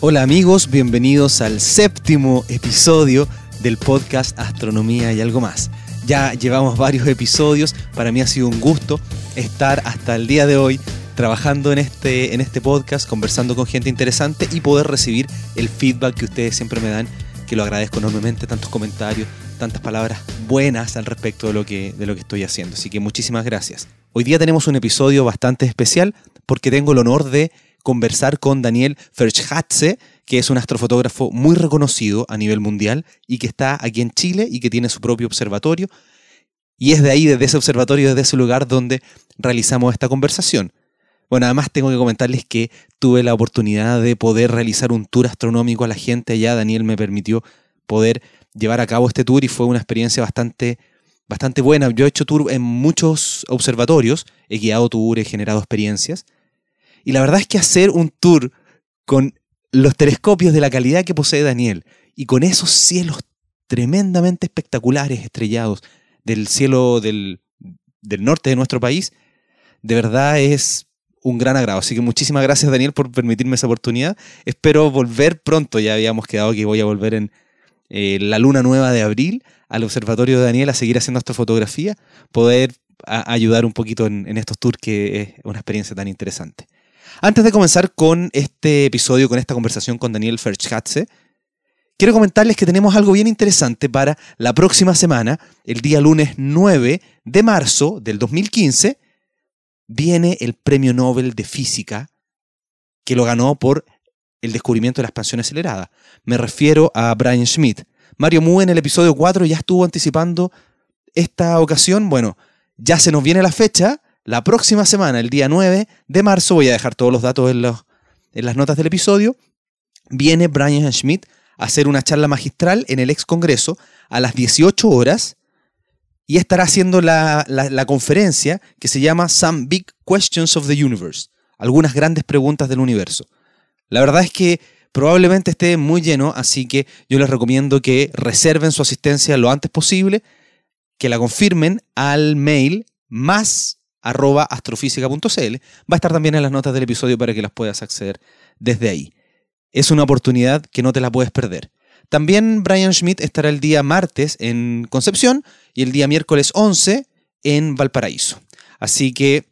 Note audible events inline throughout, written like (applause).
Hola amigos, bienvenidos al séptimo episodio del podcast Astronomía y algo más. Ya llevamos varios episodios, para mí ha sido un gusto estar hasta el día de hoy trabajando en este, en este podcast, conversando con gente interesante y poder recibir el feedback que ustedes siempre me dan, que lo agradezco enormemente, tantos comentarios, tantas palabras buenas al respecto de lo que, de lo que estoy haciendo. Así que muchísimas gracias. Hoy día tenemos un episodio bastante especial porque tengo el honor de conversar con Daniel Ferschatze, que es un astrofotógrafo muy reconocido a nivel mundial y que está aquí en Chile y que tiene su propio observatorio. Y es de ahí, desde ese observatorio, desde ese lugar donde realizamos esta conversación. Bueno, además tengo que comentarles que tuve la oportunidad de poder realizar un tour astronómico a la gente allá. Daniel me permitió poder llevar a cabo este tour y fue una experiencia bastante, bastante buena. Yo he hecho tour en muchos observatorios, he guiado tour, he generado experiencias. Y la verdad es que hacer un tour con los telescopios de la calidad que posee Daniel y con esos cielos tremendamente espectaculares estrellados del cielo del, del norte de nuestro país, de verdad es un gran agrado. Así que muchísimas gracias Daniel por permitirme esa oportunidad. Espero volver pronto, ya habíamos quedado que voy a volver en eh, la luna nueva de abril al observatorio de Daniel a seguir haciendo astrofotografía, poder ayudar un poquito en, en estos tours que es una experiencia tan interesante. Antes de comenzar con este episodio, con esta conversación con Daniel Ferschatze, quiero comentarles que tenemos algo bien interesante para la próxima semana, el día lunes 9 de marzo del 2015, viene el Premio Nobel de Física que lo ganó por el descubrimiento de la expansión acelerada. Me refiero a Brian Schmidt. Mario Mu en el episodio 4 ya estuvo anticipando esta ocasión. Bueno, ya se nos viene la fecha la próxima semana, el día 9 de marzo, voy a dejar todos los datos en, las notas del episodio, viene Brian Schmidt a hacer una charla magistral en el ex Congreso a las 18 horas y estará haciendo la, la, conferencia que se llama Some Big Questions of the Universe, algunas grandes preguntas del universo. La verdad es que probablemente esté muy lleno, así que yo les recomiendo que reserven su asistencia lo antes posible, que la confirmen al mail más arroba astrofísica.cl. Va a estar también en las notas del episodio para que las puedas acceder desde ahí. Es una oportunidad que no te la puedes perder. También Brian Schmidt estará el día martes en Concepción y el día miércoles 11 en Valparaíso. Así que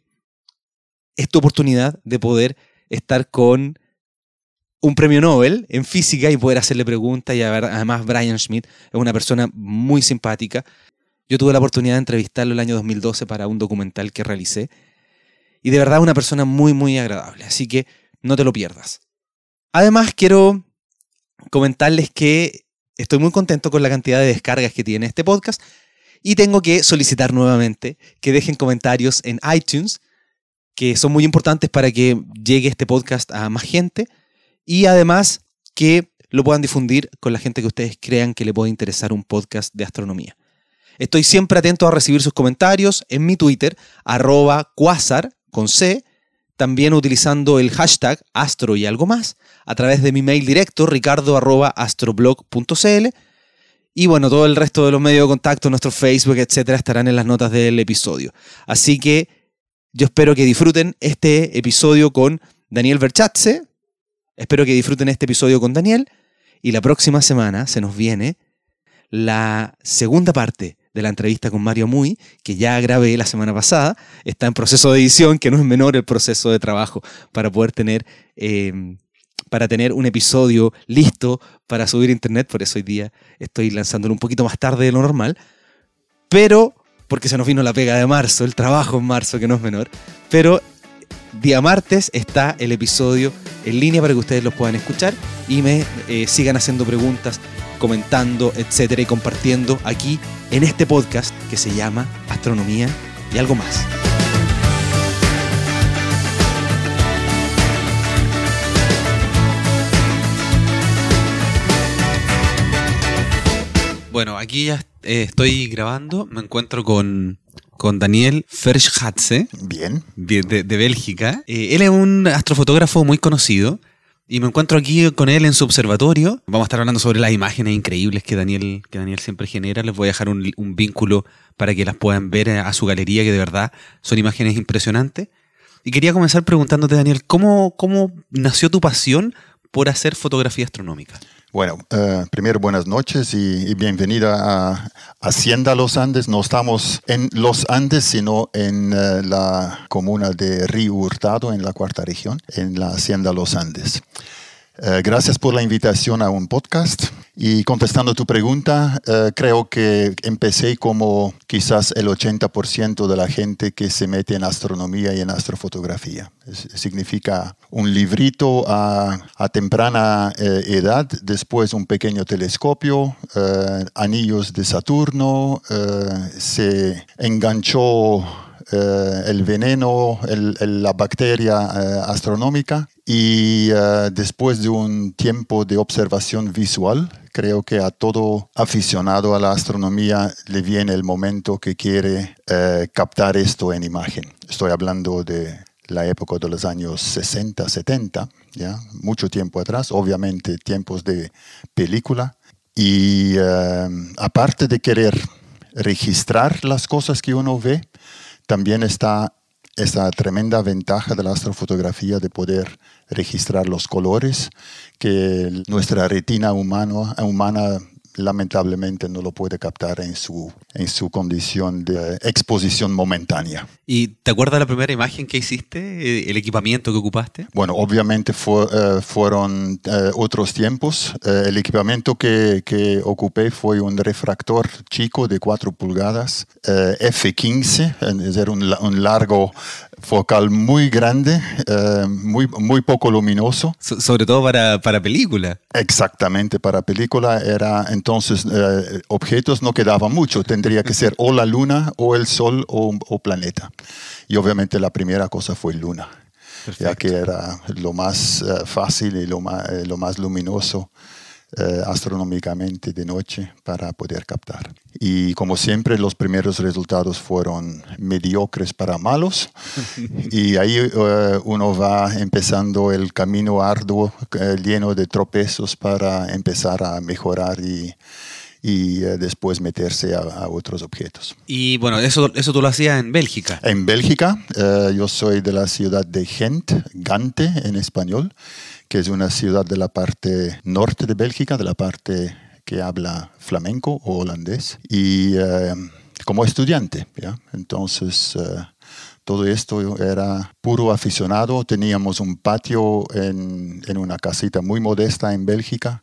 es tu oportunidad de poder estar con un premio Nobel en física y poder hacerle preguntas. Y además Brian Schmidt es una persona muy simpática yo tuve la oportunidad de entrevistarlo el año 2012 para un documental que realicé. Y de verdad una persona muy, muy agradable. Así que no te lo pierdas. Además, quiero comentarles que estoy muy contento con la cantidad de descargas que tiene este podcast. Y tengo que solicitar nuevamente que dejen comentarios en iTunes, que son muy importantes para que llegue este podcast a más gente. Y además que lo puedan difundir con la gente que ustedes crean que le puede interesar un podcast de astronomía. Estoy siempre atento a recibir sus comentarios en mi Twitter, arroba quasar, con C, también utilizando el hashtag astro y algo más, a través de mi mail directo, ricardo arroba astroblog.cl. Y bueno, todo el resto de los medios de contacto, nuestro Facebook, etcétera, estarán en las notas del episodio. Así que yo espero que disfruten este episodio con Daniel Verchatze. Espero que disfruten este episodio con Daniel. Y la próxima semana se nos viene la segunda parte de la entrevista con Mario Muy, que ya grabé la semana pasada. Está en proceso de edición, que no es menor el proceso de trabajo para poder tener, em, para tener un episodio listo para subir a internet. Por eso hoy día estoy lanzándolo un poquito más tarde de lo normal. Pero, porque se nos vino la pega de marzo, el trabajo en marzo, que no es menor. Pero día martes está el episodio en línea para que ustedes lo puedan escuchar y me eh, sigan haciendo preguntas comentando, etcétera, y compartiendo aquí en este podcast que se llama Astronomía y algo más. Bueno, aquí ya eh, estoy grabando, me encuentro con, con Daniel Ferschatze. Bien. De, Bélgica. Eh, él es un astrofotógrafo muy conocido. Y me encuentro aquí con él en su observatorio. Vamos a estar hablando sobre las imágenes increíbles que Daniel, que Daniel siempre genera. Les voy a dejar un, vínculo para que las puedan ver a su galería, que de verdad son imágenes impresionantes. Y quería comenzar preguntándote, Daniel, ¿cómo, cómo nació tu pasión por hacer fotografía astronómica? Bueno, eh, primero buenas noches y, bienvenida a Hacienda Los Andes. No estamos en Los Andes, sino en eh, la comuna de Río Hurtado, en la cuarta región, en la Hacienda Los Andes. Eh, gracias por la invitación a un podcast. Y contestando tu pregunta, eh, creo que empecé como quizás el 80% de la gente que se mete en astronomía y en astrofotografía. significa un librito a, temprana eh, edad, después un pequeño telescopio, anillos de Saturno, se enganchó el veneno, la bacteria astronómica y eh, después de un tiempo de observación visual, creo que a todo aficionado a la astronomía le viene el momento que quiere eh, captar esto en imagen. Estoy hablando de la época de los años 60, 70, ¿ya? mucho tiempo atrás, obviamente tiempos de película. Y eh, aparte de querer registrar las cosas que uno ve, también está esa tremenda ventaja de la astrofotografía de poder registrar los colores que nuestra retina humana, humana lamentablemente no lo puede captar en su, en su condición de exposición momentánea. ¿Y te acuerdas la primera imagen que hiciste, eh, el equipamiento que ocupaste? Bueno, obviamente eh, fueron eh, otros tiempos. el equipamiento que, que, ocupé fue un refractor chico de 4 pulgadas, F15, es decir, un, un largo focal muy grande, eh, muy, muy poco luminoso. sobre todo para, para, película. Exactamente, para película era entonces eh, objetos no quedaban mucho, tendría que ser o la luna o el sol o, o planeta. Y obviamente la primera cosa fue luna, ya que era lo más eh, fácil y lo más, lo más luminoso. Eh, astronómicamente de noche para poder captar. Y como siempre, los primeros resultados fueron mediocres para malos. (laughs) y ahí eh, uno va empezando el camino arduo, eh, lleno de tropezos para empezar a mejorar y, y después meterse a, otros objetos. Y bueno, eso, eso tú lo hacías en Bélgica. En Bélgica, yo soy de la ciudad de Gent, Gante en español que es una ciudad de la parte norte de Bélgica, de la parte que habla flamenco o holandés, y eh, como estudiante, ¿ya? Entonces, eh, todo esto era puro aficionado. Teníamos un patio en, en, una casita muy modesta en Bélgica.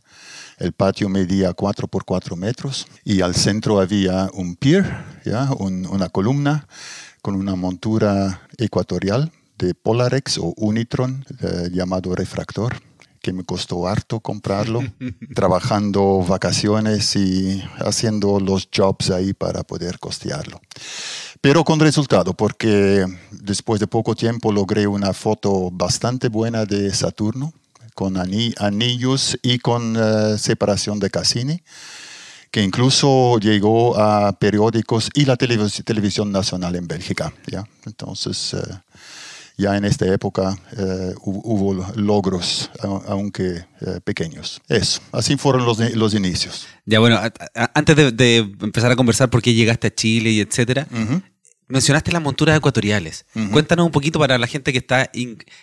El patio medía 4 por 4 metros y al centro había un pier, ¿ya? una columna con una montura ecuatorial de Polarex o Unitron eh, llamado refractor que me costó harto comprarlo, (laughs) trabajando vacaciones y haciendo los jobs ahí para poder costearlo. Pero con resultado, porque después de poco tiempo logré una foto bastante buena de Saturno, con anillos y con eh, separación de Cassini, que incluso llegó a periódicos y la televisión nacional en Bélgica. ¿ya? Entonces, eh, ya en esta época eh, hubo logros, aunque pequeños. Eso, así fueron los, los inicios. Ya bueno, antes de, empezar a conversar por qué llegaste a Chile y etcétera, Mencionaste las monturas ecuatoriales. Cuéntanos un poquito para la gente que está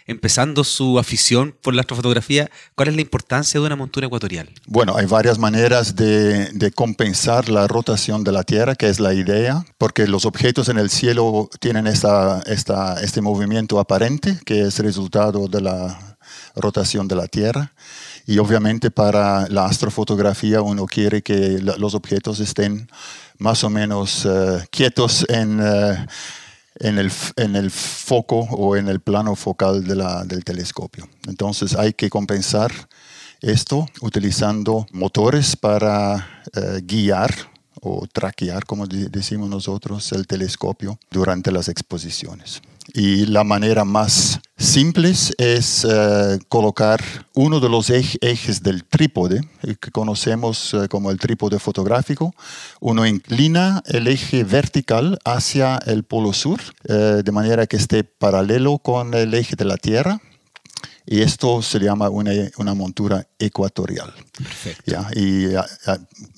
empezando su afición por la astrofotografía, ¿cuál es la importancia de una montura ecuatorial? Bueno, hay varias maneras de, compensar la rotación de la Tierra, que es la idea, porque los objetos en el cielo tienen esta, esta, este movimiento aparente, que es resultado de la rotación de la Tierra. Y obviamente para la astrofotografía uno quiere que los objetos estén más o menos eh, quietos en, eh, el, en, el, foco o en el plano focal del telescopio. Entonces hay que compensar esto utilizando motores para eh, guiar o traquear, como decimos nosotros, el telescopio durante las exposiciones. Y la manera más simple es eh, colocar uno de los ejes del trípode, eh, que conocemos eh, como el trípode fotográfico. Uno inclina el eje vertical hacia el polo sur, de manera que esté paralelo con el eje de la Tierra Y esto se llama una, una montura ecuatorial. Perfecto. ¿ya? Y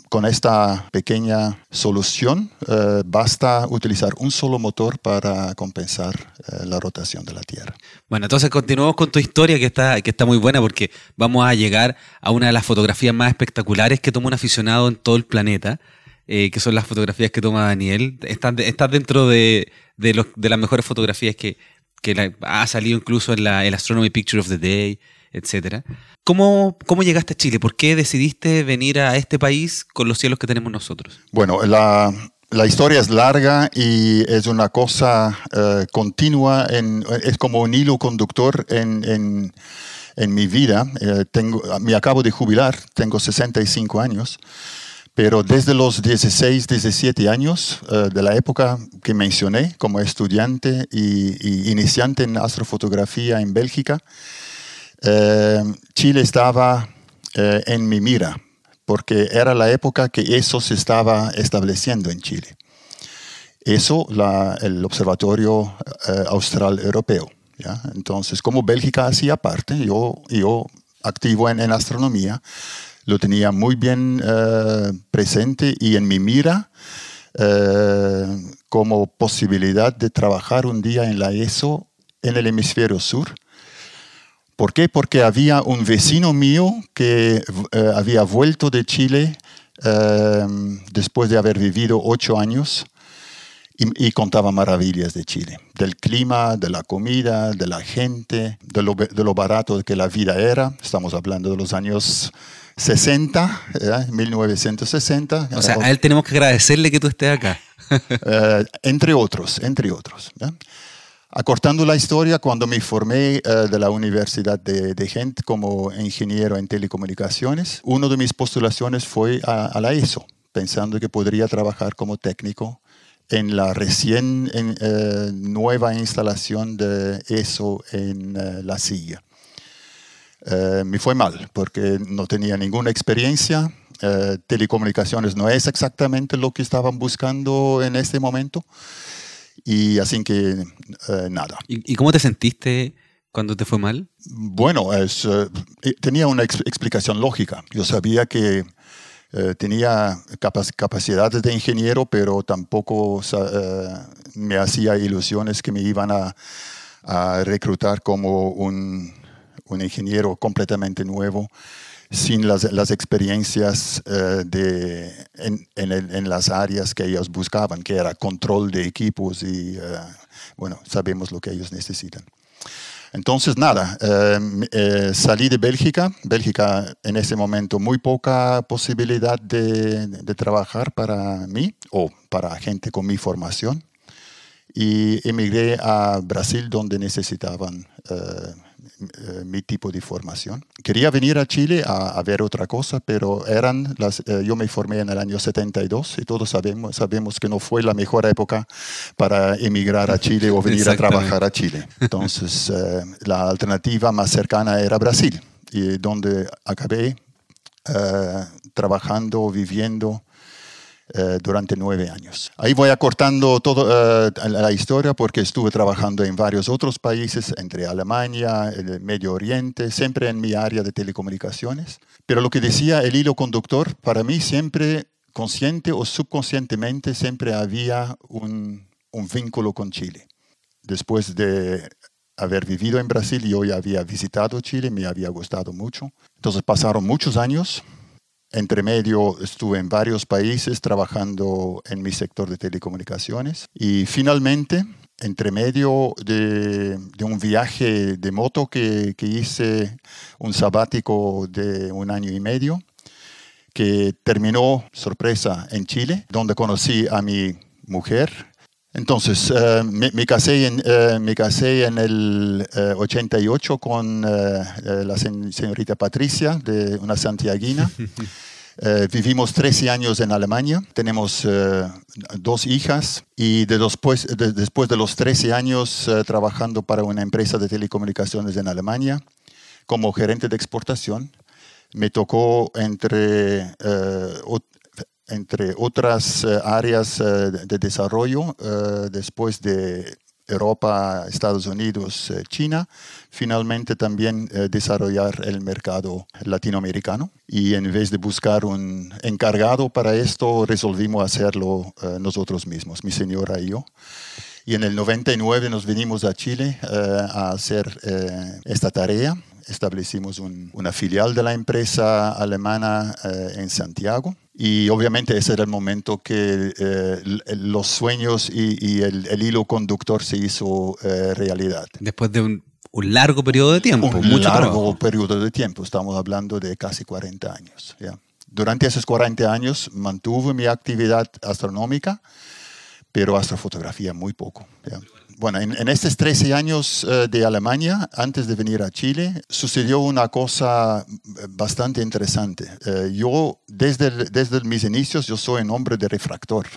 con esta pequeña solución eh, basta utilizar un solo motor para compensar eh, la rotación de la Tierra. Bueno, entonces continuamos con tu historia que está, que está muy buena porque vamos a llegar a una de las fotografías más espectaculares que toma un aficionado en todo el planeta, eh, que son las fotografías que toma Daniel. Estás está dentro de, de, los- de las mejores fotografías que, que la- ha salido incluso en la el Astronomy Picture of the Day, etc. ¿Cómo, ¿Cómo llegaste a Chile? ¿Por qué decidiste venir a este país con los cielos que tenemos nosotros? Bueno, la, la historia es larga y es una cosa eh, continua, en- es como un hilo conductor en, en- en mi vida. Eh, tengo, me acabo de jubilar, tengo 65 años, pero desde los 16, 17 años eh, de la época que mencioné como estudiante y, y iniciante en astrofotografía en Bélgica, eh, Chile estaba eh, en mi mira, porque era la época que eso se estaba estableciendo en Chile. Eso, la- el Observatorio Austral Europeo. ¿ya? Entonces, como Bélgica hacía parte, yo, yo activo en, en astronomía, lo tenía muy bien eh, presente y en mi mira eh, como posibilidad de trabajar un día en la ESO en el hemisferio sur. ¿Por qué? Porque había un vecino mío que eh, había vuelto de Chile después de haber vivido ocho años y, y contaba maravillas de Chile, del clima, de la comida, de la gente, de lo, de lo barato que la vida era. Estamos hablando de los años 60, ¿eh? 1960. O sea, a él tenemos que agradecerle que tú estés acá. (laughs) Eh, entre otros, entre otros. ¿ya? Acortando la historia, cuando me formé eh, de la Universidad de, de Gent como ingeniero en telecomunicaciones, una de mis postulaciones fue a, a la ESO, pensando que podría trabajar como técnico en la recién en, eh, nueva instalación de ESO en La Silla. Eh, me fue mal porque no tenía ninguna experiencia. Eh, telecomunicaciones no es exactamente lo que estaban buscando en este momento. Y así que eh, nada. ¿Y, cómo te sentiste cuando te fue mal? Bueno, es, eh, tenía una ex- explicación lógica. Yo sabía que eh, tenía capac- capacidades de ingeniero, pero tampoco eh, me hacía ilusiones que me iban a, a reclutar como un, un ingeniero completamente nuevo sin las, las experiencias eh, de, en, en en las áreas que ellos buscaban, que era control de equipos y, eh, bueno, sabemos lo que ellos necesitan. Entonces, nada, eh, eh, salí de Bélgica. Bélgica en ese momento muy poca posibilidad de, de trabajar para mí o para gente con mi formación. Y emigré a Brasil donde necesitaban eh, mi tipo de formación. Quería venir a Chile a, a ver otra cosa, pero eran las, eh, yo me formé en el año 72 y todos sabemos, sabemos que no fue la mejor época para emigrar a Chile o venir a trabajar a Chile. Entonces, eh, la alternativa más cercana era Brasil, y donde acabé eh, trabajando, viviendo eh, durante nueve años. Ahí voy acortando toda la historia porque estuve trabajando en varios otros países, entre Alemania, el Medio Oriente, siempre en mi área de telecomunicaciones. Pero lo que decía el hilo conductor, para mí siempre, consciente o subconscientemente, siempre había un, un vínculo con Chile. Después de haber vivido en Brasil, yo ya había visitado Chile, me había gustado mucho. Entonces pasaron muchos años entre medio estuve en varios países trabajando en mi sector de telecomunicaciones y finalmente, entre medio de, un viaje de moto que hice, un sabático de un año y medio, que terminó, sorpresa, en Chile, donde conocí a mi mujer. Entonces, eh, me, me casé en, eh, me casé en el eh, 88 con eh, eh, la señorita Patricia, de una santiaguina. (laughs) Vivimos 13 años en Alemania, tenemos dos hijas y de después, de- después de los 13 años trabajando para una empresa de telecomunicaciones en Alemania como gerente de exportación, me tocó entre, eh, entre otras eh, áreas eh, de desarrollo, eh, después de Europa, Estados Unidos, China, finalmente también desarrollar el mercado latinoamericano. Y en vez de buscar un encargado para esto, resolvimos hacerlo nosotros mismos, mi señora y yo. Y en el 99 nos vinimos a Chile a hacer esta tarea. Establecimos una filial de la empresa alemana en Santiago y obviamente ese era el momento que eh, los sueños y, el, hilo conductor se hizo eh, realidad. Después de un, largo periodo de tiempo. Un largo periodo de tiempo, estamos hablando de casi 40 años. Durante esos 40 años mantuve mi actividad astronómica, pero astrofotografía muy poco. Bueno, en, estos 13 años eh, de Alemania, antes de venir a Chile, sucedió una cosa eh, bastante interesante. Eh, yo, desde, desde mis inicios, yo soy un hombre de refractor.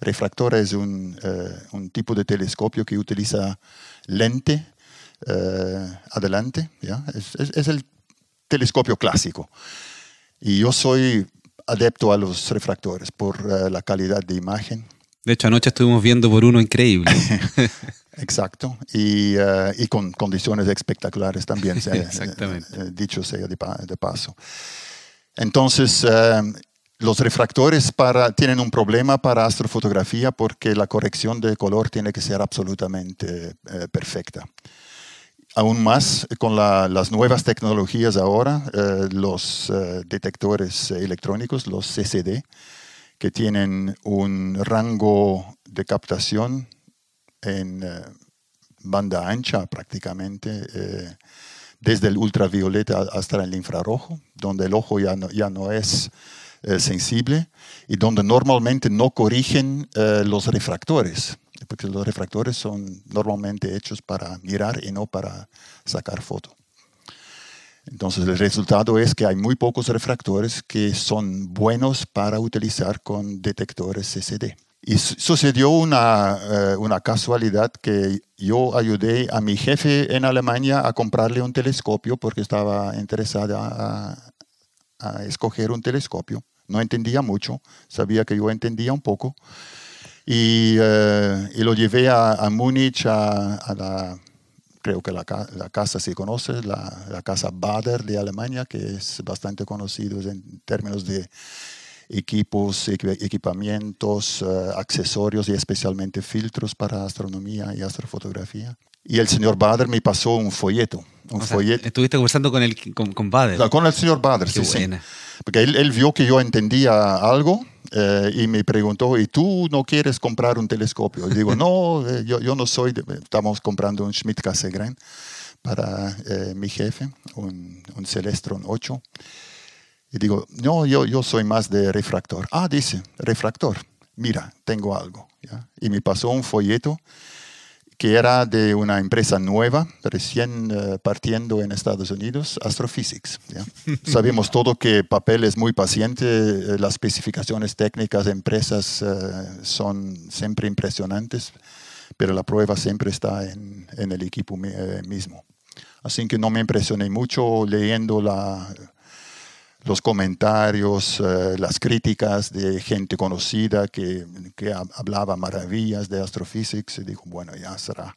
Refractor es un, un tipo de telescopio que utiliza lente adelante. ¿ya? Es, es, es el telescopio clásico. Y yo soy adepto a los refractores por la calidad de imagen. De hecho, anoche estuvimos viendo por uno increíble. (laughs) Exacto, y, eh, y, con condiciones espectaculares también, (laughs) Exactamente. Eh, dicho sea de, paso. Entonces, eh, los refractores para, tienen un problema para astrofotografía porque la corrección de color tiene que ser absolutamente perfecta. Aún más con las nuevas tecnologías ahora, los detectores electrónicos, los CCD, que tienen un rango de captación en eh, banda ancha prácticamente, eh, desde el ultravioleta hasta el infrarrojo, donde el ojo ya no, ya no es eh, sensible y donde normalmente no corrigen los refractores, porque los refractores son normalmente hechos para mirar y no para sacar foto. Entonces el resultado es que hay muy pocos refractores que son buenos para utilizar con detectores CCD. Y sucedió una, eh, una, casualidad que yo ayudé a mi jefe en Alemania a comprarle un telescopio porque estaba interesada a, escoger un telescopio. No entendía mucho, sabía que yo entendía un poco. Y, eh, y lo llevé a, a Múnich, a, la, creo que la, la casa se conoce, la, la casa Bader de Alemania, que es bastante conocido en términos de equipos, equipamientos, eh, accesorios y especialmente filtros para astronomía y astrofotografía. Y el señor Bader me pasó un folleto. Un folleto. Estuviste conversando con el, con, con Bader. Con el señor Bader, sí, sí. Porque él, él, vio que yo entendía algo eh, y me preguntó, ¿y tú no quieres comprar un telescopio? Y digo, no, eh, yo, yo, no soy, estamos comprando un Schmidt Cassegrain para mi jefe, un, un Celestron 8. Y digo, no, yo, yo soy más de refractor. Ah, dice, refractor. Mira, tengo algo. Y me pasó un folleto que era de una empresa nueva, recién eh, partiendo en Estados Unidos, Astrophysics. (laughs) Sabemos todo que papel es muy paciente, eh, las especificaciones técnicas de empresas eh, son siempre impresionantes, pero la prueba siempre está en, en el equipo mismo. Así que no me impresioné mucho leyendo la, los comentarios, eh, las críticas de gente conocida que, que, hablaba maravillas de astrophysics y dijo, bueno, ya será.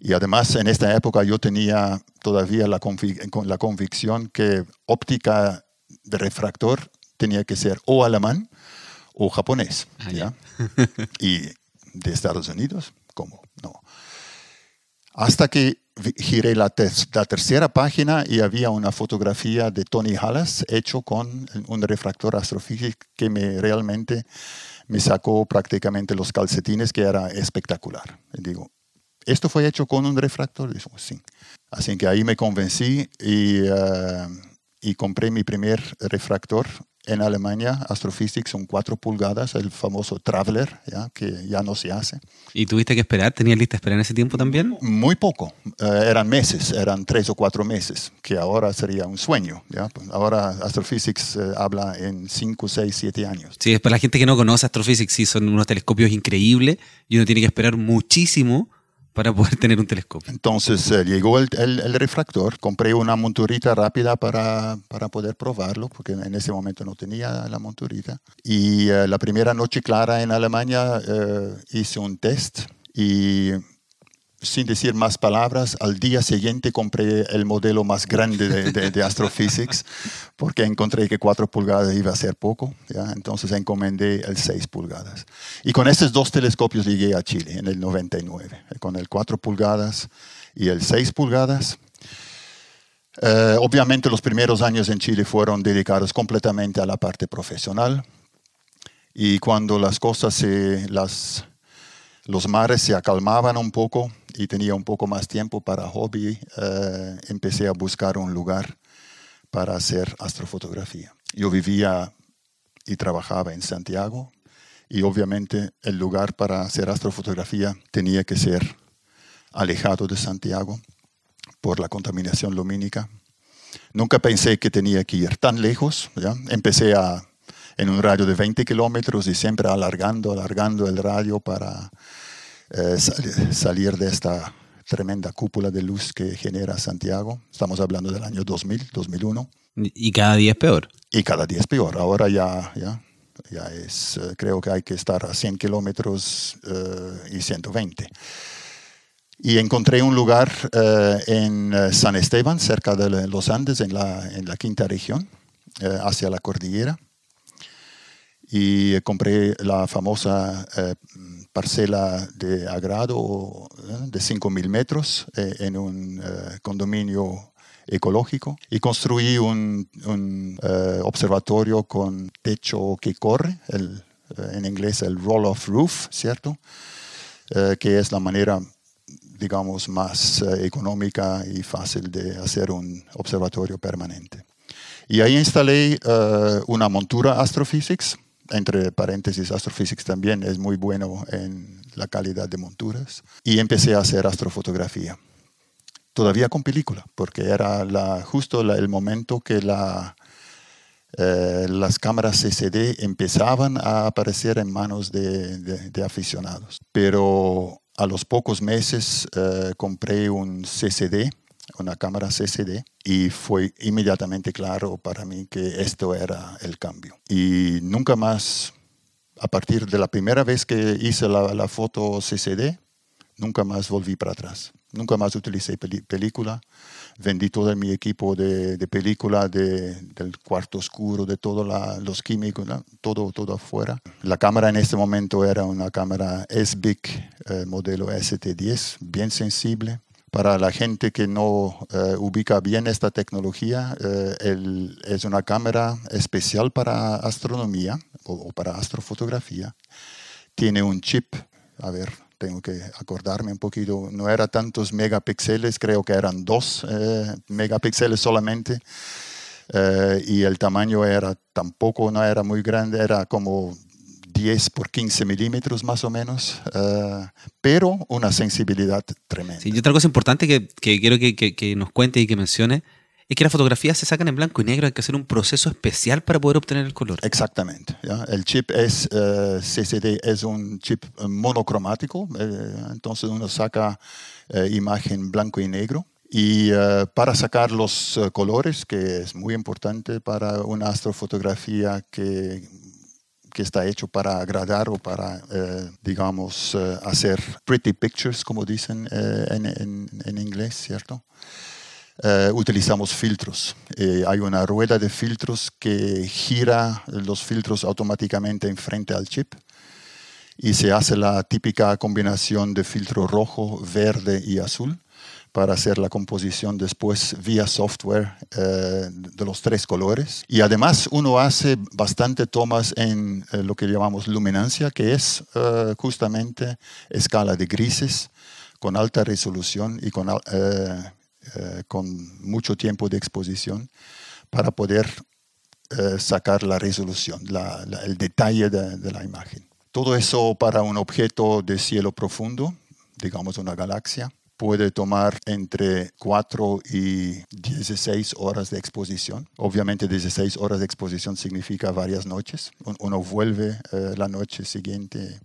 Y además en esta época yo tenía todavía la, la convicción que óptica de refractor tenía que ser o alemán o japonés. Ah, ¿ya? (laughs) y de Estados Unidos, ¿cómo? No. Hasta que giré la, la, tercera página y había una fotografía de Tony Hallas hecho con un refractor astrofísico que me realmente me sacó prácticamente los calcetines, que era espectacular. Y digo, ¿esto fue hecho con un refractor? Digo, sí. Así que ahí me convencí y, eh, y compré mi primer refractor en Alemania, Astrophysics son 4 pulgadas, el famoso Traveler, ¿ya? que ya no se hace. ¿Y tuviste que esperar? ¿Tenías lista espera en ese tiempo también? Muy poco, eh, eran meses, eran tres o cuatro meses, que ahora sería un sueño. ¿ya? Ahora Astrophysics eh, habla en 5, 6, 7 años. Sí, es para la gente que no conoce Astrophysics, sí, son unos telescopios increíbles y uno tiene que esperar muchísimo para poder (laughs) tener un telescopio. Entonces eh, llegó el, el, refractor, compré una monturita rápida para, para, poder probarlo, porque en ese momento no tenía la monturita. Y eh, la primera noche clara en Alemania eh, hice un test y sin decir más palabras, al día siguiente compré el modelo más grande de, de, Astrophysics porque encontré que 4 pulgadas iba a ser poco. ¿ya? Entonces encomendé el 6 pulgadas. Y con estos dos telescopios llegué a Chile en el 99, con el 4 pulgadas y el 6 pulgadas. Eh, obviamente los primeros años en Chile fueron dedicados completamente a la parte profesional y cuando las cosas se, las, los mares se acalmaban un poco y tenía un poco más tiempo para hobby, eh, empecé a buscar un lugar para hacer astrofotografía. Yo vivía y trabajaba en Santiago y obviamente el lugar para hacer astrofotografía tenía que ser alejado de Santiago por la contaminación lumínica. Nunca pensé que tenía que ir tan lejos. ¿ya? Empecé a, en un radio de 20 kilómetros y siempre alargando, alargando el radio para eh, salir de esta tremenda cúpula de luz que genera Santiago. Estamos hablando del año 2000, 2001. Y cada día es peor. Y cada día es peor. Ahora ya, ya, ya es, eh, creo que hay que estar a 100 kilómetros eh, y 120 y encontré un lugar eh, en eh, San Esteban, cerca de los Andes, en la, en la quinta región, eh, hacia la cordillera. Y compré la famosa parcela de agrado de 5.000 metros en un condominio ecológico y construí un, un observatorio con techo que corre, el, en inglés el roll-off roof, ¿cierto? que es la manera digamos, más eh, económica y fácil de hacer un observatorio permanente. Y ahí instalé eh, una montura Astrophysics, entre paréntesis, Astrophysics también es muy bueno en la calidad de monturas, y empecé a hacer astrofotografía. Todavía con película, porque era justo el momento que eh, las cámaras CCD empezaban a aparecer en manos de, de aficionados. Pero a los pocos meses eh, compré un CCD, una cámara CCD, y fue inmediatamente claro para mí que esto era el cambio. Y nunca más, a partir de la primera vez que hice la, foto CCD, nunca más volví para atrás. Nunca más utilicé película vendí todo mi equipo de, película, del cuarto oscuro, de todos los químicos, todo, todo afuera. La cámara en este momento era una cámara SBIC eh, modelo ST10, bien sensible. Para la gente que no eh, ubica bien esta tecnología, eh, es una cámara especial para astronomía o para astrofotografía. Tiene un chip, a ver, tengo que acordarme un poquito, no era tantos megapíxeles, creo que eran dos eh, megapíxeles solamente. Eh, y el tamaño era tampoco, no era muy grande, era como 10 por 15 milímetros más o menos, eh, pero una sensibilidad tremenda. Sí, y otra cosa importante que, que quiero que, que, nos cuente y que mencione es que las fotografías se sacan en blanco y negro, hay que hacer un proceso especial para poder obtener el color. Exactamente. El chip es eh, CCD, es un chip eh, monocromático, eh, entonces uno saca imagen blanco y negro. Y para sacar los colores, que es muy importante para una astrofotografía que, que está hecho para agradar o para, digamos, hacer pretty pictures, como dicen en, en, en inglés, ¿cierto? Eh, utilizamos filtros. Eh, hay una rueda de filtros que gira los filtros automáticamente enfrente al chip y se hace la típica combinación de filtro rojo, verde y azul para hacer la composición después vía software eh, de los tres colores. Y además uno hace bastante tomas en lo que llamamos luminancia, que es justamente escala de grises con alta resolución y con eh, con mucho tiempo de exposición para poder eh, sacar la resolución, el detalle de, la imagen. Todo eso para un objeto de cielo profundo, digamos una galaxia, puede tomar entre 4 y 16 horas de exposición. Obviamente 16 horas de exposición significa varias noches. Uno vuelve eh, la noche siguiente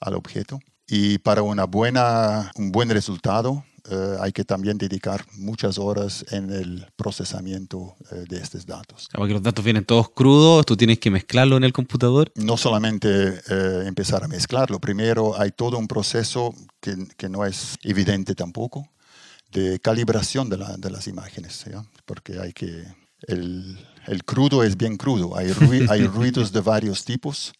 al objeto. Y para una buena, un buen resultado, eh, hay que también dedicar muchas horas en el procesamiento eh, de estos datos. Claro, porque los datos vienen todos crudos, tú tienes que mezclarlo en el computador. No solamente eh, empezar a mezclarlo, primero hay todo un proceso que, que no es evidente tampoco de calibración de, la, de las imágenes, ¿ya? porque hay que... El, el, crudo es bien crudo, hay, hay (laughs) ruidos de varios tipos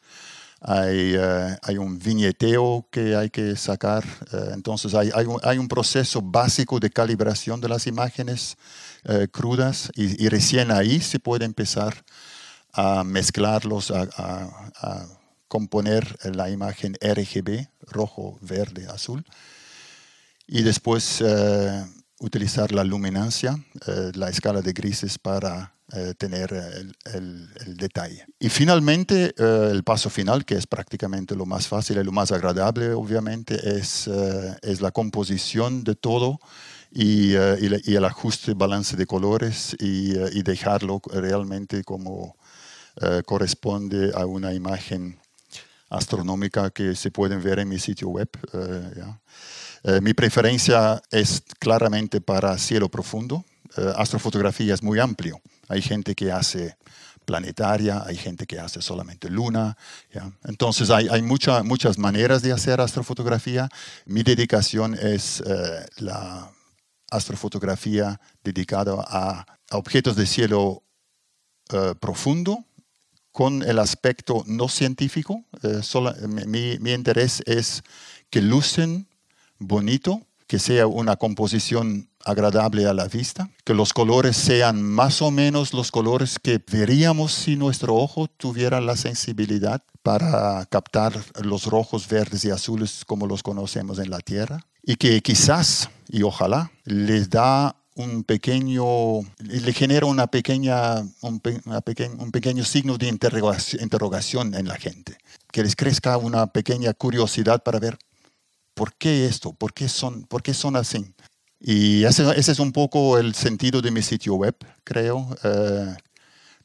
hay, uh, hay, un viñeteo que hay que sacar. Uh, entonces hay, un, proceso básico de calibración de las imágenes uh, crudas y, recién ahí se puede empezar a mezclarlos, a, componer la imagen RGB, rojo, verde, azul. Y después utilizar la luminancia, la escala de grises para eh, tener el, el, el, detalle. Y finalmente, eh, el paso final, que es prácticamente lo más fácil y lo más agradable, obviamente, es, eh, es la composición de todo y, y, y, el ajuste, balance de colores y, y dejarlo realmente como corresponde a una imagen astronómica que se pueden ver en mi sitio web. ¿ya? mi preferencia es claramente para cielo profundo. astrofotografía es muy amplio. Hay gente que hace planetaria, hay gente que hace solamente luna. Entonces hay, hay mucha, muchas maneras de hacer astrofotografía. Mi dedicación es eh, la astrofotografía dedicada a, objetos de cielo eh, profundo con el aspecto no científico. Eh, mi, mi interés es que lucen bonito, que sea una composición agradable a la vista, que los colores sean más o menos los colores que veríamos si nuestro ojo tuviera la sensibilidad para captar los rojos, verdes y azules como los conocemos en la Tierra, y que quizás, y ojalá, les da un pequeño, le genera una pequeña, un, pequeño, un pequeño signo de interrogación, interrogación en la gente, que les crezca una pequeña curiosidad para ver ¿por qué esto? ¿Por qué son, por qué son así? Y ese, es un poco el sentido de mi sitio web, creo. Eh,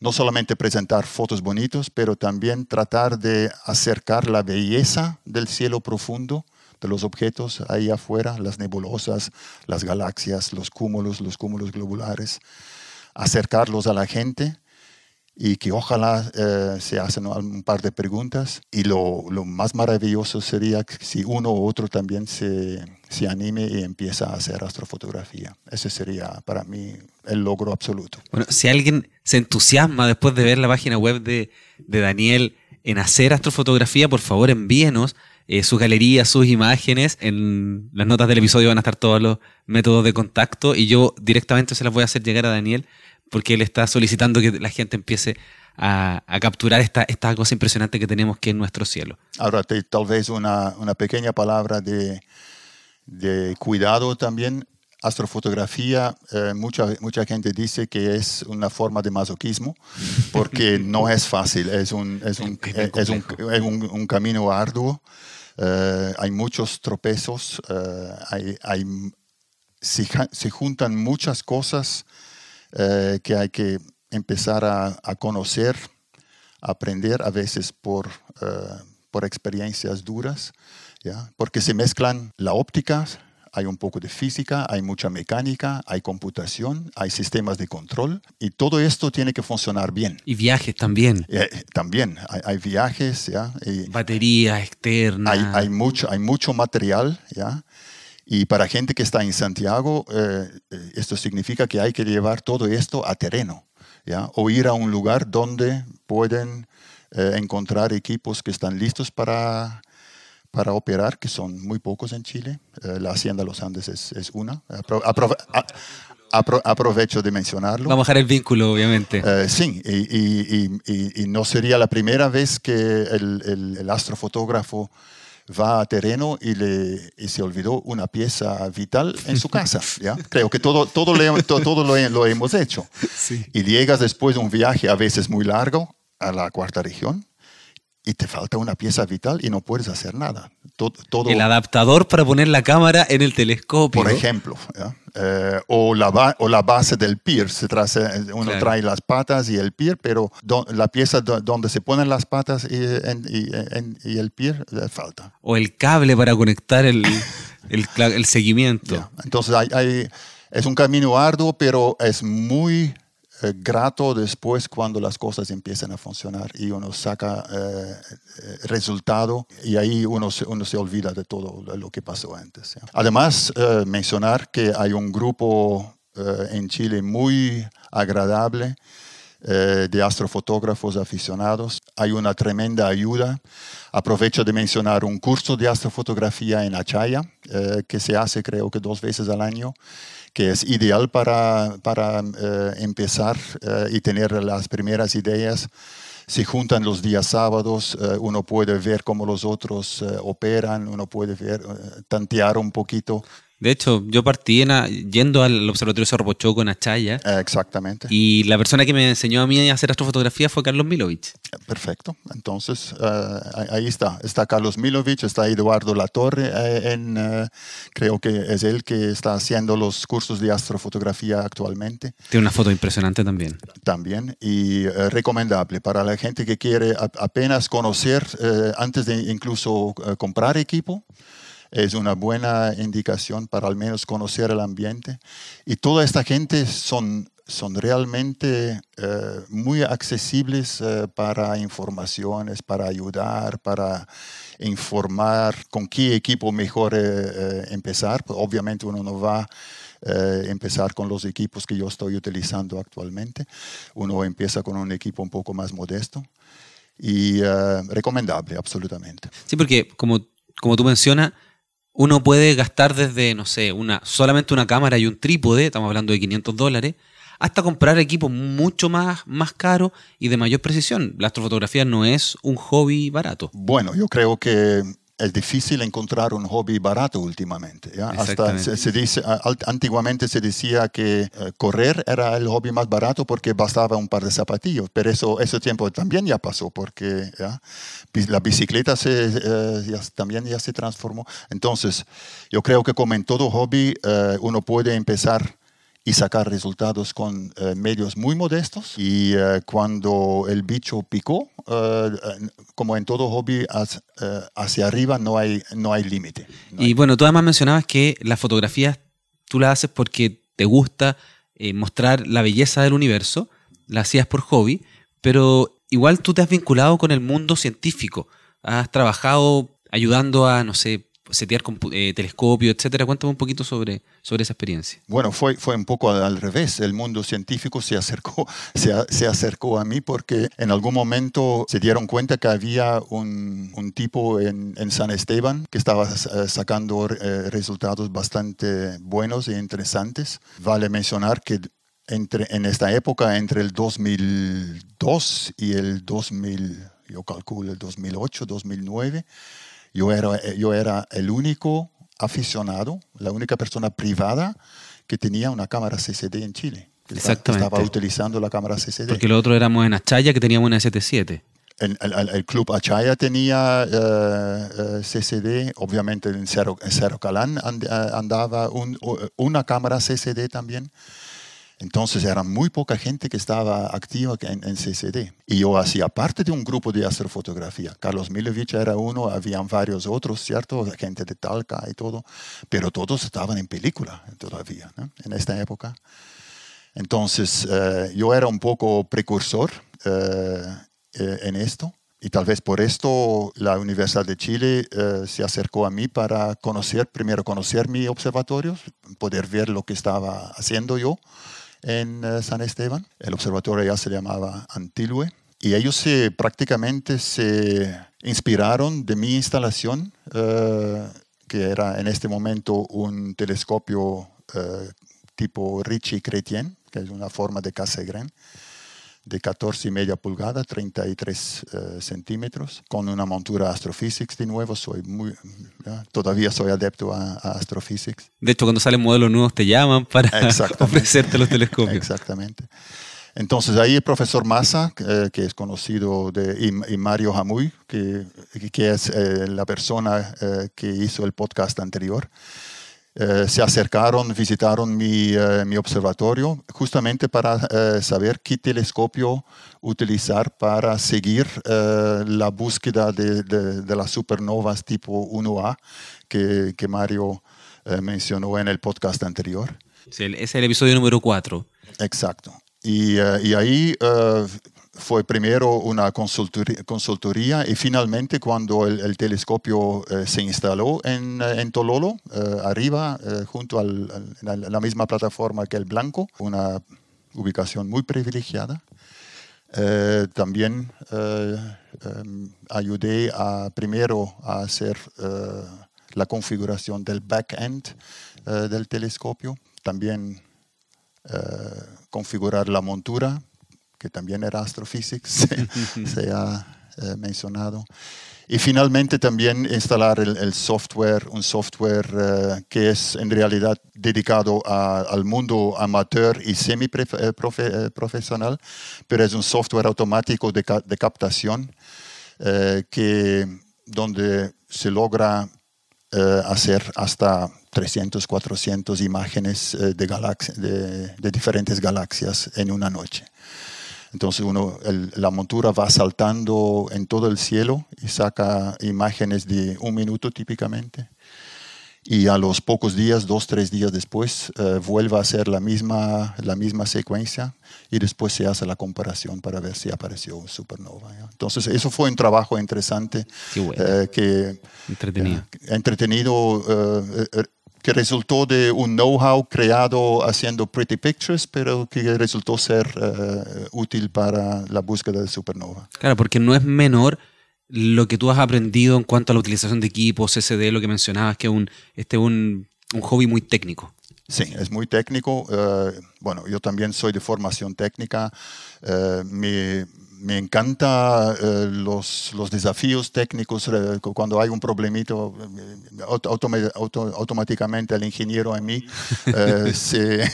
no solamente presentar fotos bonitos, pero también tratar de acercar la belleza del cielo profundo, de los objetos ahí afuera, las nebulosas, las galaxias, los cúmulos, los cúmulos globulares, acercarlos a la gente y que ojalá eh, se hacen un par de preguntas. Y lo, lo, más maravilloso sería si uno u otro también se, se anime y empieza a hacer astrofotografía. Ese sería para mí el logro absoluto. Bueno, si alguien se entusiasma después de ver la página web de, de Daniel en hacer astrofotografía, por favor envíenos eh, sus galerías, sus imágenes. En las notas del episodio van a estar todos los métodos de contacto y yo directamente se las voy a hacer llegar a Daniel porque él está solicitando que la gente empiece a, a capturar esta, esta, cosa impresionante que tenemos que es nuestro cielo. Ahora, te, tal vez una, una, pequeña palabra de, de cuidado también. Astrofotografía, eh, mucha, mucha gente dice que es una forma de masoquismo porque (laughs) no es fácil, es un, es un, es un, es un, camino arduo. Uh, hay muchos tropezos, uh, hay, hay, se, se, juntan muchas cosas eh, que hay que empezar a, a, conocer, aprender a veces por, uh, por experiencias duras, ¿ya? porque se mezclan la óptica, hay un poco de física, hay mucha mecánica, hay computación, hay sistemas de control y todo esto tiene que funcionar bien. Y viajes también. Eh, también, hay, hay, viajes, ¿ya? Y Batería externa. Hay, hay, mucho, hay mucho material, ¿ya? Y para gente que está en Santiago, eh, esto significa que hay que llevar todo esto a terreno, ¿ya? o ir a un lugar donde pueden eh, encontrar equipos que están listos para, para operar, que son muy pocos en Chile. Eh, la Hacienda Los Andes es, es una. Apro apro apro aprovecho de mencionarlo. Vamos a dejar el vínculo, obviamente. Uh, sí, y, y, y, y, no sería la primera vez que el, el, el astrofotógrafo va a terreno y, le, y se olvidó una pieza vital en su casa. (laughs) ¿ya? Creo que todo, todo, le, todo, todo lo, lo, hemos hecho. Sí. Y llegas después de un viaje a veces muy largo a la cuarta región y te falta una pieza vital y no puedes hacer nada. Todo, el adaptador para poner la cámara en el telescopio. Por ejemplo, eh, o, la o la base del pier. Se trae, uno trae las patas y el pier, pero la pieza donde se ponen las patas y, y, el pier falta. O el cable para conectar el, (laughs) el, seguimiento. Entonces hay, es un camino arduo, pero es muy eh, grato después cuando las cosas empiezan a funcionar y uno saca eh, eh, resultado y ahí uno se, uno se olvida de todo lo que pasó antes. Además, mencionar que hay un grupo en Chile muy agradable de astrofotógrafos aficionados. Hay una tremenda ayuda. Aprovecho de mencionar un curso de astrofotografía en Achaya, que se hace creo que dos veces al año que es ideal para, para eh, empezar eh, y tener las primeras ideas. Se juntan los días sábados, eh, uno puede ver cómo los otros operan, uno puede ver, tantear un poquito de hecho, yo partí yendo al Observatorio Cerro Pochoco en Achaya. exactamente. Y la persona que me enseñó a mí a hacer astrofotografía fue Carlos Milovich. Perfecto. Entonces, eh, ahí está. Está Carlos Milovich, está Eduardo Latorre, eh, en, eh, creo que es él que está haciendo los cursos de astrofotografía actualmente. Tiene una foto impresionante también. También. Y recomendable para la gente que quiere apenas conocer, antes de incluso comprar equipo es una buena indicación para al menos conocer el ambiente. Y toda esta gente son, son realmente eh, muy accesibles eh, para informaciones, para ayudar, para informar con qué equipo mejor eh, empezar. Pues, obviamente uno no va a empezar con los equipos que yo estoy utilizando actualmente. Uno empieza con un equipo un poco más modesto y recomendable, absolutamente. Sí, porque como, como tú mencionas, uno puede gastar desde, no sé, una, solamente una cámara y un trípode, estamos hablando de 500 dólares, hasta comprar equipos mucho más, más caros y de mayor precisión. La astrofotografía no es un hobby barato. Bueno, yo creo que es difícil encontrar un hobby barato últimamente. Hasta se, dice, antiguamente se decía que eh, correr era el hobby más barato porque bastaba un par de zapatillos, pero eso, ese tiempo también ya pasó porque la bicicleta se, eh, también ya se transformó. Entonces, yo creo que como en todo hobby, eh, uno puede empezar y sacar resultados con eh, medios muy modestos. Y eh, cuando el bicho picó, eh, como en todo hobby, hacia, arriba no hay, no hay límite. y bueno, tú además mencionabas que las fotografías tú las haces porque te gusta mostrar la belleza del universo, las hacías por hobby, pero igual tú te has vinculado con el mundo científico. Has trabajado ayudando a, no sé, setear eh, telescopio, etcétera. Cuéntame un poquito sobre, sobre esa experiencia. Bueno, fue, fue un poco al revés. El mundo científico se acercó, (laughs) se, se acercó a mí porque en algún momento se dieron cuenta que había un, un tipo en, en, San Esteban que estaba eh, sacando eh, resultados bastante buenos e interesantes. Vale mencionar que entre, en esta época, entre el 2002 y el 2000, yo calculo el 2008, 2009, yo era, yo era el único aficionado, la única persona privada que tenía una cámara CCD en Chile. Exactamente. Estaba utilizando la cámara CCD. Porque el otro éramos en Achaya que teníamos una ST7. El, el, club Achaya tenía eh, eh, CCD, obviamente en Cerro, Calán andaba una cámara CCD también. Entonces era muy poca gente que estaba activa en, CCD. Y yo hacía parte de un grupo de astrofotografía. Carlos Milovich era uno, habían varios otros, ¿cierto? Gente de Talca y todo. Pero todos estaban en película todavía, En esta época. Entonces eh, yo era un poco precursor eh, eh, en esto. Y tal vez por esto la Universidad de Chile se acercó a mí para conocer, primero conocer mi observatorio, poder ver lo que estaba haciendo yo en eh, San Esteban. El observatorio ya se llamaba Antilue. Y ellos se, prácticamente se inspiraron de mi instalación, eh, que era en este momento un telescopio eh, tipo Ricci Chrétien, que es una forma de Cassegrain de 14 y media pulgada, 33 uh, centímetros, con una montura Astrophysics de nuevo. Soy muy, todavía soy adepto a, a, Astrophysics. De hecho, cuando salen modelos nuevos te llaman para (laughs) ofrecerte los telescopios. Exactamente. Entonces ahí el profesor Massa, eh, que es conocido, de, y, Mario Jamuy, que, que es eh, la persona eh, que hizo el podcast anterior, se acercaron, visitaron mi, mi observatorio justamente para saber qué telescopio utilizar para seguir la búsqueda de, de, las supernovas tipo 1A que, que Mario mencionó en el podcast anterior. Sí, es el episodio número 4. Exacto. Y, eh, y ahí fue primero una consultoría, consultoría, y finalmente cuando el, el telescopio uh, se instaló en, en Tololo, arriba, junto a la misma plataforma que el Blanco, una ubicación muy privilegiada. también um, ayudé a, primero a hacer la configuración del back-end del telescopio. También eh, configurar la montura, que también era Astrophysics, (laughs) se, ha eh, mencionado. Y finalmente también instalar el, software, un software eh, que es en realidad dedicado al mundo amateur y semi-profesional, pero es un software automático de, de captación que, donde se logra hacer hasta 300, 400 imágenes eh, de, de, diferentes galaxias en una noche. Entonces uno, la montura va saltando en todo el cielo y saca imágenes de un minuto típicamente. Y a los pocos días, dos, tres días después, eh, vuelve a hacer la misma, la misma secuencia y después se hace la comparación para ver si apareció supernova. Entonces eso fue un trabajo interesante. Eh, que, entretenido. entretenido que resultó de un know-how creado haciendo pretty pictures, pero que resultó ser eh, útil para la búsqueda de supernova. Claro, porque no es menor lo que tú has aprendido en cuanto a la utilización de equipos, SD, lo que mencionabas, que es un, este un, un hobby muy técnico. Sí, es muy técnico. Eh, bueno, yo también soy de formación técnica. Eh, mi, me encanta eh, los, los, desafíos técnicos. Eh, cuando hay un problemito, eh, automáticamente el ingeniero en mí (laughs) se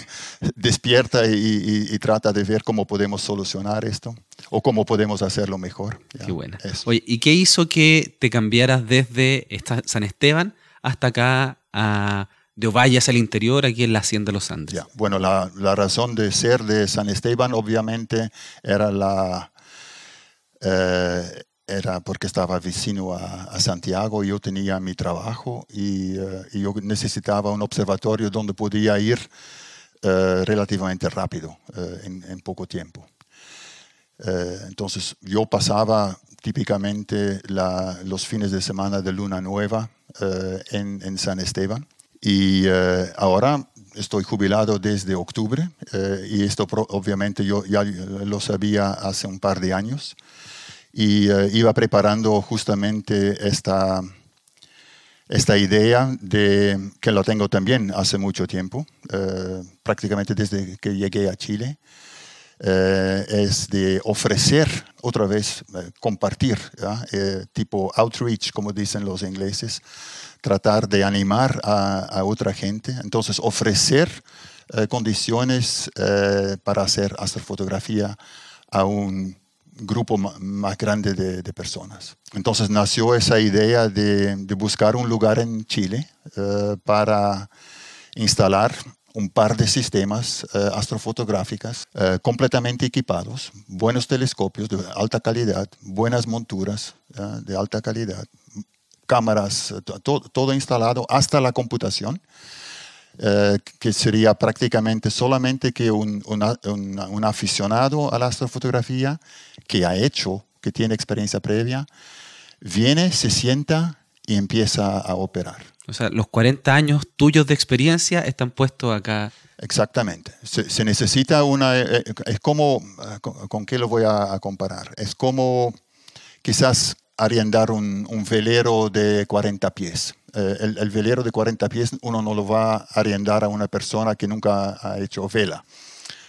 despierta y, trata de ver cómo podemos solucionar esto o cómo podemos hacerlo mejor. Qué buena. Oye, ¿y qué hizo que te cambiaras desde San Esteban hasta acá a de Ovalles al interior, aquí en la Hacienda de los Andes? Bueno, la, la razón de ser de San Esteban obviamente era la eh, era porque estaba vecino a, Santiago, yo tenía mi trabajo y, eh, yo necesitaba un observatorio donde podía ir eh, relativamente rápido, en, poco tiempo. entonces yo pasaba típicamente los fines de semana de luna nueva en, San Esteban y ahora estoy jubilado desde octubre y esto obviamente yo ya lo sabía hace un par de años y eh, iba preparando justamente esta, esta idea de que lo tengo también hace mucho tiempo, eh, prácticamente desde que llegué a Chile, eh, es de ofrecer otra vez, compartir, tipo outreach, como dicen los ingleses, tratar de animar a, a otra gente. Entonces, ofrecer condiciones para hacer astrofotografía a un grupo más grande de, personas. Entonces nació esa idea de, buscar un lugar en Chile eh, para instalar un par de sistemas uh, astrofotográficas eh, completamente equipados, buenos telescopios de alta calidad, buenas monturas de alta calidad, cámaras, todo instalado hasta la computación eh, que sería prácticamente solamente que un, un, aficionado a la astrofotografía que ha hecho, que tiene experiencia previa, viene, se sienta y empieza a operar. O sea, los 40 años tuyos de experiencia están puestos acá. Exactamente. Se, necesita una... Eh, eh, es como... ¿Con qué lo voy a, comparar? Es como quizás arrendar un, un velero de 40 pies eh, el, velero de 40 pies uno no lo va a arrendar a una persona que nunca ha hecho vela.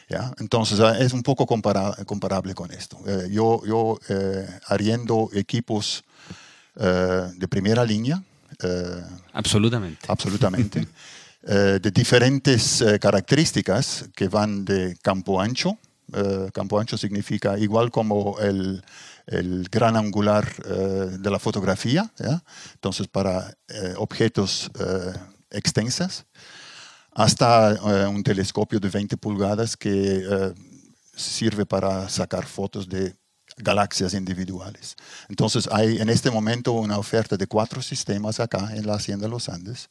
¿ya? Entonces ah, es un poco comparable con esto. Eh, yo yo eh, arriendo equipos de primera línea. absolutamente. Absolutamente. (laughs) de diferentes características que van de campo ancho, Eh, campo ancho significa igual como el, el gran angular eh, de la fotografía, entonces para eh, objetos extensas, hasta un telescopio de 20 pulgadas que sirve para sacar fotos de galaxias individuales. Entonces hay en este momento una oferta de cuatro sistemas acá en la Hacienda los Andes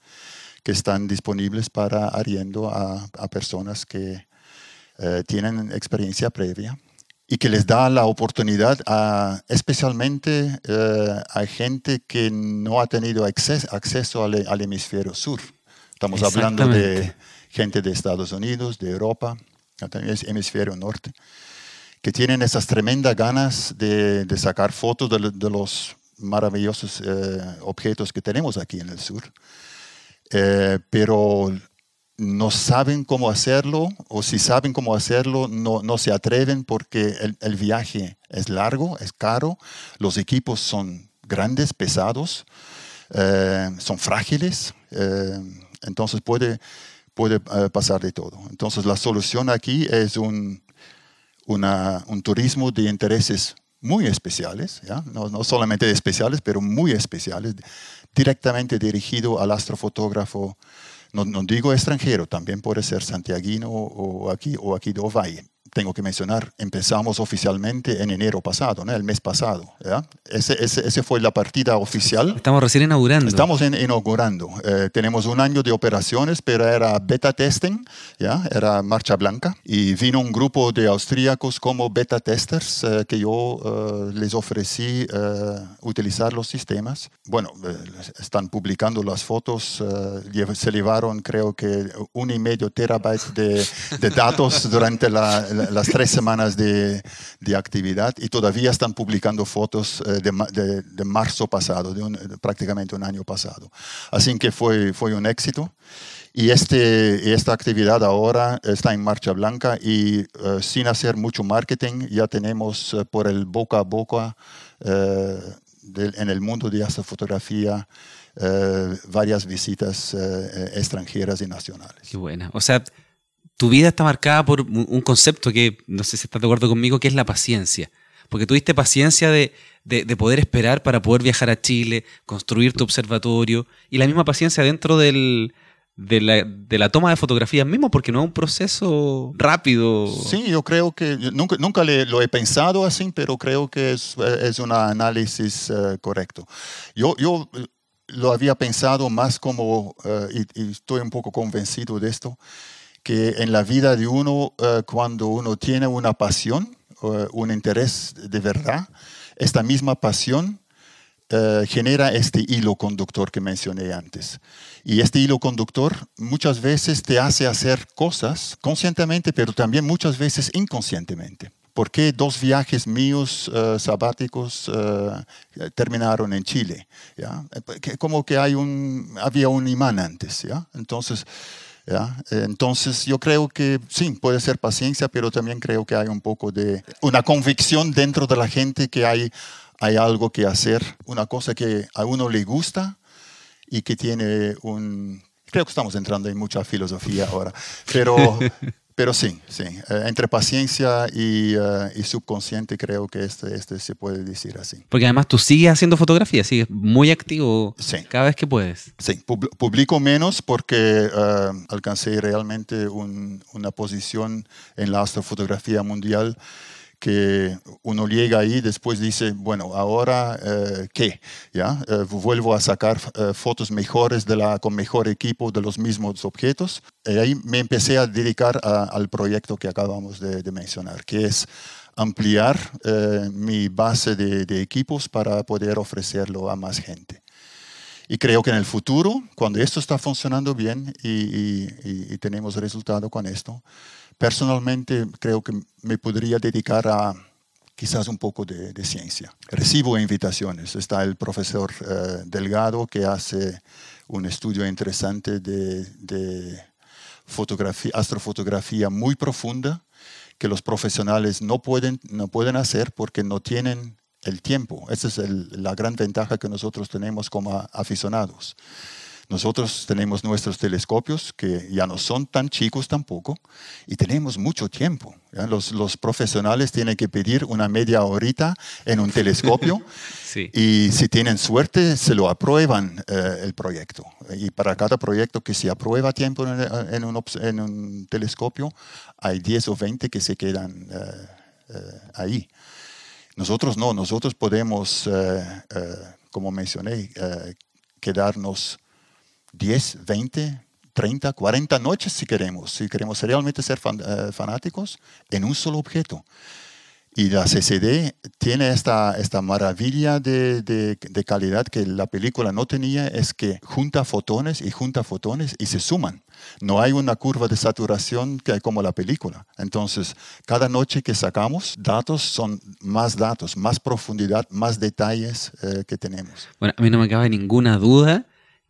que están disponibles para arriendo a, personas que eh, tienen experiencia previa y que les da la oportunidad a, especialmente eh, a gente que no ha tenido acceso al, al hemisferio sur. Estamos hablando de gente de Estados Unidos, de Europa, también hemisferio norte que tienen esas tremendas ganas de, sacar fotos de, los maravillosos eh, objetos que tenemos aquí en el sur, eh, pero no saben cómo hacerlo o si saben cómo hacerlo no, no se atreven porque el, viaje es largo, es caro, los equipos son grandes, pesados, eh, son frágiles, entonces puede, puede pasar de todo. Entonces la solución aquí es un un turismo de intereses muy especiales, No, no, solamente especiales, pero muy especiales, directamente dirigido al astrofotógrafo, no, no, digo extranjero, también puede ser santiaguino o aquí, o aquí de Ovalle tengo que mencionar, empezamos oficialmente en enero pasado, el mes pasado. Ese, ese, fue la partida oficial. Estamos recién inaugurando. Estamos inaugurando. Eh, tenemos un año de operaciones, pero era beta testing, ¿ya? era marcha blanca. Y vino un grupo de austríacos como beta testers eh, que yo eh, les ofrecí utilizar los sistemas. Bueno, están publicando las fotos. se llevaron creo que un y medio terabyte de, de datos durante la las tres semanas de, de, actividad y todavía están publicando fotos eh, de, de, marzo pasado, de, prácticamente un año pasado. Así que fue, fue un éxito. Y este, esta actividad ahora está en marcha blanca y eh, sin hacer mucho marketing ya tenemos eh, por el boca a boca en el mundo de esta fotografía varias visitas extranjeras y nacionales. Qué buena. O sea, tu vida está marcada por un concepto que, no sé si estás de acuerdo conmigo, que es la paciencia. Porque tuviste paciencia de, poder esperar para poder viajar a Chile, construir tu observatorio y la misma paciencia dentro de, la, toma de fotografías mismo, porque no es un proceso rápido. Sí, yo creo que, nunca, nunca lo he pensado así, pero creo que es, un análisis eh, correcto. Yo, yo eh, lo había pensado más como, eh, y, estoy un poco convencido de esto, que en la vida de uno, eh, cuando uno tiene una pasión, uh, un interés de verdad, esta misma pasión eh, genera este hilo conductor que mencioné antes. Y este hilo conductor muchas veces te hace hacer cosas conscientemente, pero también muchas veces inconscientemente. ¿Por qué dos viajes míos sabáticos terminaron en Chile? ¿ya? Como que hay un, había un imán antes. ¿ya? Entonces, entonces yo creo que sí, puede ser paciencia, pero también creo que hay un poco de una convicción dentro de la gente que hay, hay algo que hacer, una cosa que a uno le gusta y que tiene un... Creo que estamos entrando en mucha filosofía ahora, pero (laughs) Pero sí, sí, eh, entre paciencia y, eh, y, subconsciente creo que este, este se puede decir así. Porque además tú sigues haciendo fotografía, sigues muy activo cada vez que puedes. Sí, publico menos porque eh, alcancé realmente una posición en la astrofotografía mundial que uno llega ahí, después dice, bueno, ahora eh, qué, ¿ya? Eh, vuelvo a sacar eh, fotos mejores de la, con mejor equipo de los mismos objetos. Y ahí me empecé a dedicar al proyecto que acabamos de, mencionar, que es ampliar mi base de, equipos para poder ofrecerlo a más gente. Y creo que en el futuro, cuando esto está funcionando bien y, y tenemos resultado con esto, Personalmente creo que me podría dedicar a quizás un poco de, ciencia. Recibo invitaciones. Está el profesor eh, Delgado que hace un estudio interesante de, fotografía, astrofotografía muy profunda que los profesionales no pueden, no pueden hacer porque no tienen el tiempo. Esa es la gran ventaja que nosotros tenemos como aficionados. Nosotros tenemos nuestros telescopios que ya no son tan chicos tampoco y tenemos mucho tiempo. Los, los, profesionales tienen que pedir una media horita en un telescopio (laughs) y si tienen suerte se lo aprueban eh, el proyecto. Y para cada proyecto que se aprueba a tiempo en, un, en, un, telescopio hay 10 o 20 que se quedan eh, eh, ahí. Nosotros no, nosotros podemos, como mencioné, quedarnos 10, 20, 30, 40 noches si queremos, si queremos realmente ser eh, fanáticos en un solo objeto. Y la CCD tiene esta, esta maravilla de, de, calidad que la película no tenía, es que junta fotones y junta fotones y se suman. No hay una curva de saturación que como la película. Entonces, cada noche que sacamos datos son más datos, más profundidad, más detalles eh, que tenemos. Bueno, a mí no me cabe ninguna duda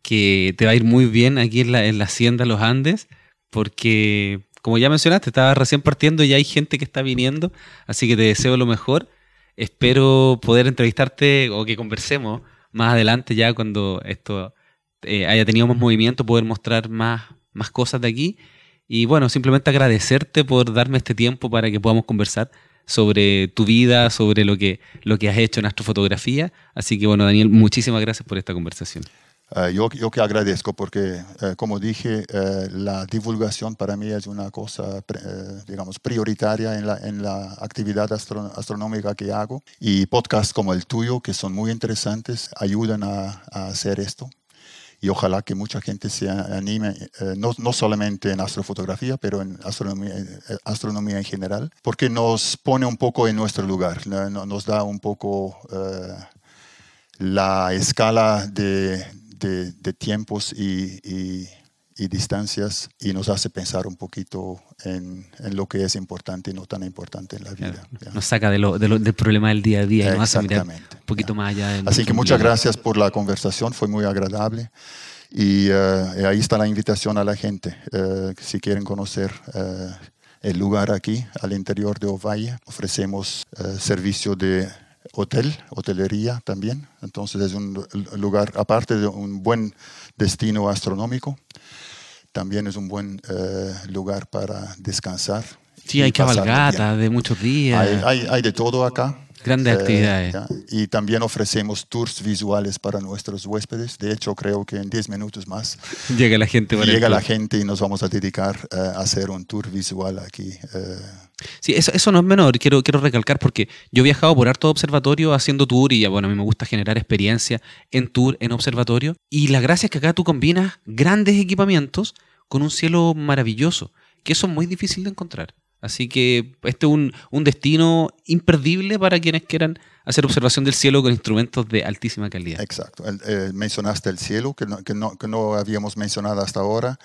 que te va a ir muy bien aquí en la, en la Hacienda Los Andes, porque como ya mencionaste, estaba recién partiendo y ya hay gente que está viniendo, así que te deseo lo mejor. Espero poder entrevistarte o que conversemos más adelante ya cuando esto eh, haya tenido más movimiento, poder mostrar más, más cosas de aquí. Y bueno, simplemente agradecerte por darme este tiempo para que podamos conversar sobre tu vida, sobre lo que, lo que has hecho en astrofotografía. Así que bueno, Daniel, muchísimas gracias por esta conversación. Eh, yo, yo, que agradezco porque, eh, como dije, eh, la divulgación para mí es una cosa, digamos, prioritaria en la, en la actividad astronómica que hago. Y podcasts como el tuyo, que son muy interesantes, ayudan a, a hacer esto. Y ojalá que mucha gente se anime, no, no, solamente en astrofotografía, pero en astronomía, astronomía, en general, porque nos pone un poco en nuestro lugar, nos da un poco la escala de, de, tiempos y, distancias y nos hace pensar un poquito en, lo que es importante y no tan importante en la vida. Nos saca de lo, del problema del día a día y nos hace mirar un poquito más allá. Así que muchas gracias por la conversación, fue muy agradable. Y eh, ahí está la invitación a la gente, eh, si quieren conocer eh, el lugar aquí, al interior de Ovalle, ofrecemos servicio de hotel, hotelería también. Entonces es un lugar, aparte de un buen destino astronómico, también es un buen eh, lugar para descansar. Sí, hay cabalgatas de muchos días. hay, de todo acá. Grandes actividades. Y también ofrecemos tours visuales para nuestros huéspedes. De hecho, creo que en 10 minutos más (laughs) llega la gente. Llega la gente y nos vamos a dedicar eh, a hacer un tour visual aquí. Eh. Sí, eso, eso, no es menor, quiero, quiero recalcar porque yo he viajado por harto observatorio haciendo tour y bueno, a mí me gusta generar experiencia en tour, en observatorio. Y la gracia es que acá tú combinas grandes equipamientos con un cielo maravilloso, que eso es muy difícil de encontrar. Así que este es un, un, destino imperdible para quienes quieran hacer observación del cielo con instrumentos de altísima calidad. Exacto. Eh, mencionaste el cielo, que no, que, no, que no, habíamos mencionado hasta ahora.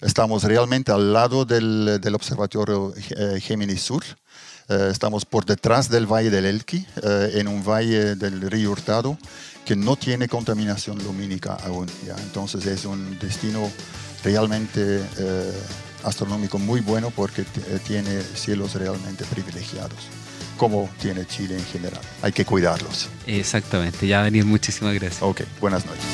Estamos realmente al lado del, del Observatorio eh, Géminis Sur. Eh, estamos por detrás del Valle del Elqui, en un valle del río Hurtado que no tiene contaminación lumínica aún. ¿ya? Entonces es un destino realmente astronómico muy bueno porque eh, tiene cielos realmente privilegiados como tiene Chile en general. Hay que cuidarlos. Exactamente. Ya, Daniel, muchísimas gracias. Ok, buenas noches.